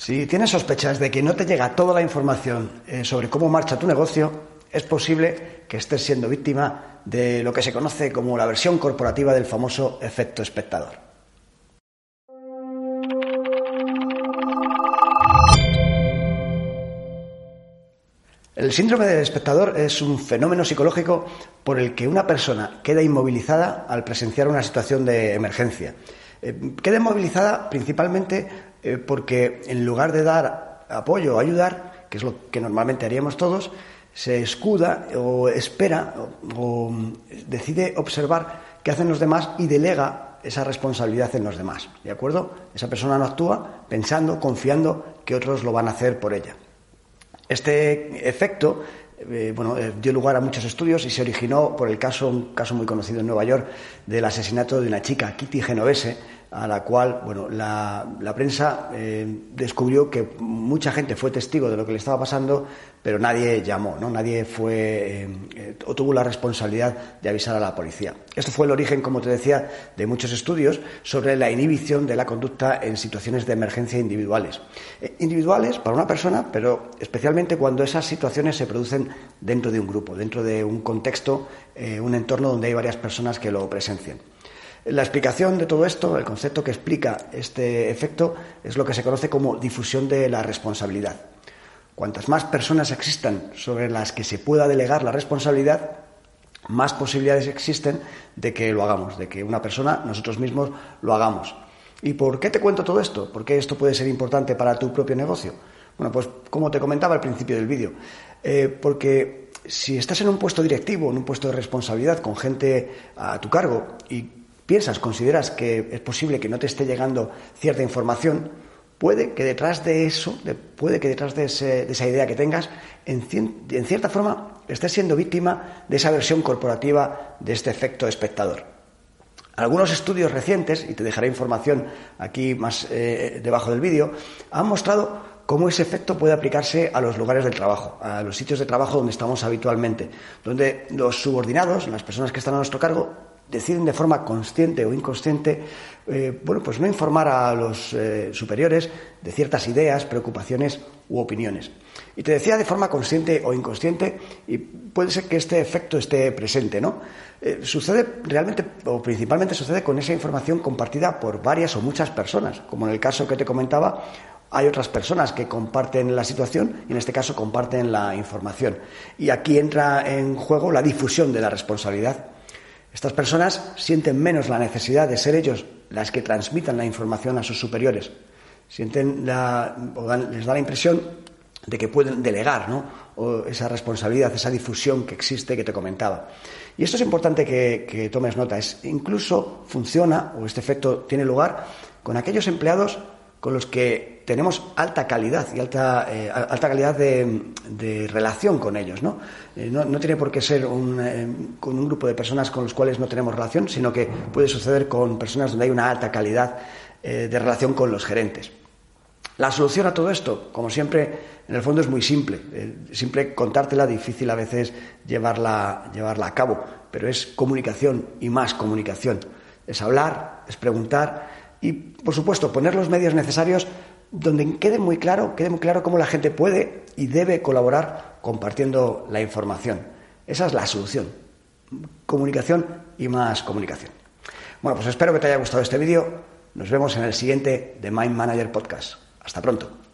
Si tienes sospechas de que no te llega toda la información eh, sobre cómo marcha tu negocio, es posible que estés siendo víctima de lo que se conoce como la versión corporativa del famoso efecto espectador. El síndrome del espectador es un fenómeno psicológico por el que una persona queda inmovilizada al presenciar una situación de emergencia. Eh, queda inmovilizada principalmente eh, porque en lugar de dar apoyo o ayudar, que es lo que normalmente haríamos todos, se escuda o espera o, decide observar qué hacen los demás y delega esa responsabilidad en los demás. ¿De acuerdo? Esa persona no actúa pensando, confiando que otros lo van a hacer por ella. Este efecto eh, bueno, eh, dio lugar a muchos estudios y se originó por el caso, un caso muy conocido en Nueva York, del asesinato de una chica, Kitty Genovese, a la cual bueno, la, prensa eh, descubrió que mucha gente fue testigo de lo que le estaba pasando, pero nadie llamó, ¿no? nadie fue eh, eh, o tuvo la responsabilidad de avisar a la policía. Esto fue el origen, como te decía, de muchos estudios sobre la inhibición de la conducta en situaciones de emergencia individuales. individuales para una persona, pero especialmente cuando esas situaciones se producen dentro de un grupo, dentro de un contexto, un entorno donde hay varias personas que lo presencian. La explicación de todo esto, el concepto que explica este efecto, es lo que se conoce como difusión de la responsabilidad. Cuantas más personas existan sobre las que se pueda delegar la responsabilidad, más posibilidades existen de que lo hagamos, de que una persona, nosotros mismos, lo hagamos. ¿Y por qué te cuento todo esto? ¿Por qué esto puede ser importante para tu propio negocio? Bueno, pues como te comentaba al principio del vídeo, eh, porque si estás en un puesto directivo, en un puesto de responsabilidad con gente a tu cargo y piensas, consideras que es posible que no te esté llegando cierta información, puede que detrás de eso, puede que detrás de, esa idea que tengas, en, en cierta forma estés siendo víctima de esa versión corporativa de este efecto espectador. Algunos estudios recientes, y te dejaré información aquí más eh, debajo del vídeo, han mostrado cómo ese efecto puede aplicarse a los lugares del trabajo, a los sitios de trabajo donde estamos habitualmente, donde los subordinados, las personas que están a nuestro cargo, deciden de forma consciente o inconsciente, eh, bueno, pues no informar a los eh, superiores de ciertas ideas, preocupaciones u opiniones. Y te decía de forma consciente o inconsciente, y puede ser que este efecto esté presente, ¿no? Eh, sucede realmente, o principalmente sucede con esa información compartida por varias o muchas personas, como en el caso que te comentaba, hay otras personas que comparten la situación y en este caso comparten la información. Y aquí entra en juego la difusión de la responsabilidad. Estas personas sienten menos la necesidad de ser ellos las que transmitan la información a sus superiores. Sienten la, les da la impresión de que pueden delegar ¿no? esa responsabilidad, esa difusión que existe que te comentaba. Y esto es importante que, que tomes nota. Es, incluso funciona, o este efecto tiene lugar, con aquellos empleados con los que tenemos alta calidad y alta, eh, alta calidad de, relación con ellos. Eh, ¿no? no, tiene por qué ser un, eh, con un grupo de personas con los cuales no tenemos relación, sino que puede suceder con personas donde hay una alta calidad de relación con los gerentes. La solución a todo esto, como siempre, en el fondo es muy simple. simple contártela, difícil a veces llevarla, llevarla a cabo, pero es comunicación y más comunicación. Es hablar, es preguntar y, por supuesto, poner los medios necesarios donde quede muy claro, quede muy claro cómo la gente puede y debe colaborar compartiendo la información. Esa es la solución. Comunicación y más comunicación. Bueno, pues espero que te haya gustado este vídeo. Nos vemos en el siguiente de Mind Manager Podcast. Hasta pronto.